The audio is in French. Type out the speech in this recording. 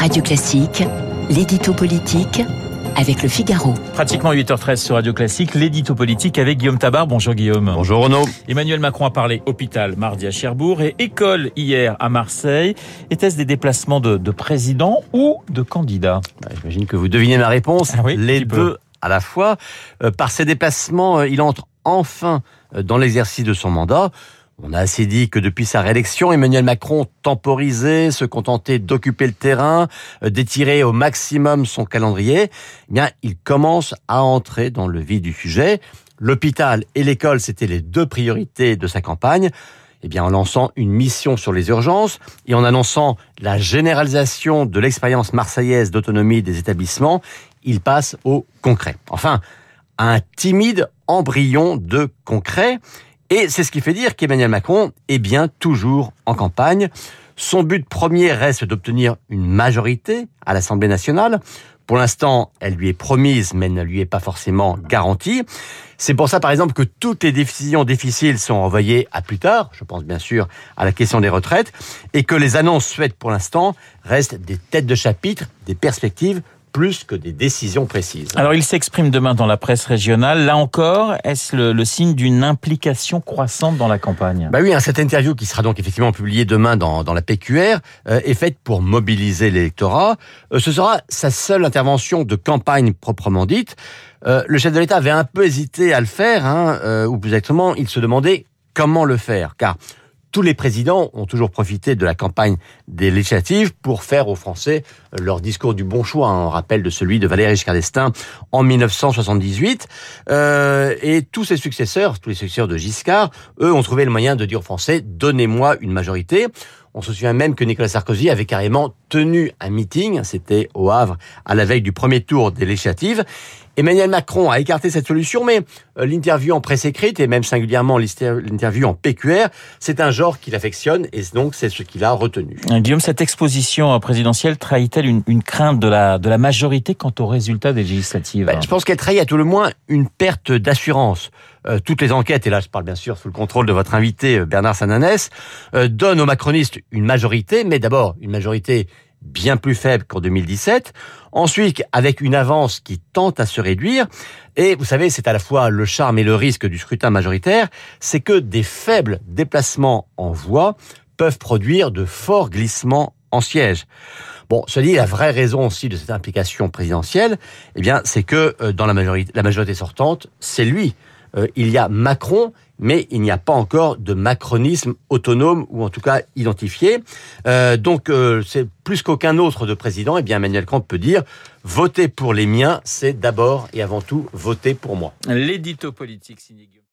Radio Classique, l'édito politique avec le Figaro. Pratiquement 8h13 sur Radio Classique, l'édito politique avec Guillaume Tabar. Bonjour Guillaume. Bonjour Renaud. Emmanuel Macron a parlé hôpital mardi à Cherbourg et école hier à Marseille. Était-ce des déplacements de, de président ou de candidat bah, J'imagine que vous devinez ma réponse. Ah oui, Les deux à la fois. Euh, par ses déplacements, euh, il entre enfin euh, dans l'exercice de son mandat. On a assez dit que depuis sa réélection, Emmanuel Macron temporisait, se contentait d'occuper le terrain, euh, d'étirer au maximum son calendrier. Eh bien, il commence à entrer dans le vif du sujet. L'hôpital et l'école, c'était les deux priorités de sa campagne. Eh bien, en lançant une mission sur les urgences et en annonçant la généralisation de l'expérience marseillaise d'autonomie des établissements, il passe au concret. Enfin, un timide embryon de concret. Et c'est ce qui fait dire qu'Emmanuel Macron est bien toujours en campagne. Son but premier reste d'obtenir une majorité à l'Assemblée nationale. Pour l'instant, elle lui est promise, mais ne lui est pas forcément garantie. C'est pour ça, par exemple, que toutes les décisions difficiles sont envoyées à plus tard. Je pense bien sûr à la question des retraites. Et que les annonces faites pour l'instant restent des têtes de chapitre, des perspectives plus que des décisions précises. Alors il s'exprime demain dans la presse régionale. Là encore, est-ce le, le, signe d'une implication croissante dans la campagne? Bah oui, hein, cette interview qui sera donc effectivement publiée demain dans, dans la PQR euh, est faite pour mobiliser l'électorat. Euh, ce sera sa seule intervention de campagne proprement dite. Euh, le chef de l'État avait un peu hésité à le faire, hein, ou plus exactement, il se demandait comment le faire, car tous les présidents ont toujours profité de la campagne des législatives pour faire aux Français leur discours du bon choix, en rappel de celui de Valéry Giscard d'Estaing en 1978. Euh, et tous ses successeurs, tous les successeurs de Giscard, eux ont trouvé le moyen de dire aux Français donnez-moi une majorité. On se souvient même que Nicolas Sarkozy avait carrément tenu un meeting, c'était au Havre, à la veille du premier tour des législatives. Emmanuel Macron a écarté cette solution, mais l'interview en presse écrite et même singulièrement l'interview en PQR, c'est un genre qu'il affectionne et donc c'est ce qu'il a retenu. Guillaume, cette exposition présidentielle trahit-elle une, une, crainte de la, de la majorité quant aux résultats des législatives? Ben, Je pense qu'elle trahit à tout le moins une perte d'assurance. Euh, toutes les enquêtes, et là je parle bien sûr sous le contrôle de votre invité Bernard Sananès, euh, donnent aux macronistes une majorité, mais d'abord une majorité bien plus faible qu'en 2017. Ensuite, avec une avance qui tente à se réduire. Et vous savez, c'est à la fois le charme et le risque du scrutin majoritaire, c'est que des faibles déplacements en voix peuvent produire de forts glissements en siège. Bon, cela dit, la vraie raison aussi de cette implication présidentielle, eh bien, c'est que euh, dans la majorité, la majorité sortante, c'est lui. Euh, il y a Macron mais il n'y a pas encore de macronisme autonome ou en tout cas identifié. Euh, donc euh, c'est plus qu'aucun autre de président. Eh bien Emmanuel Macron peut dire voter pour les miens, c'est d'abord et avant tout voter pour moi. L'édito politique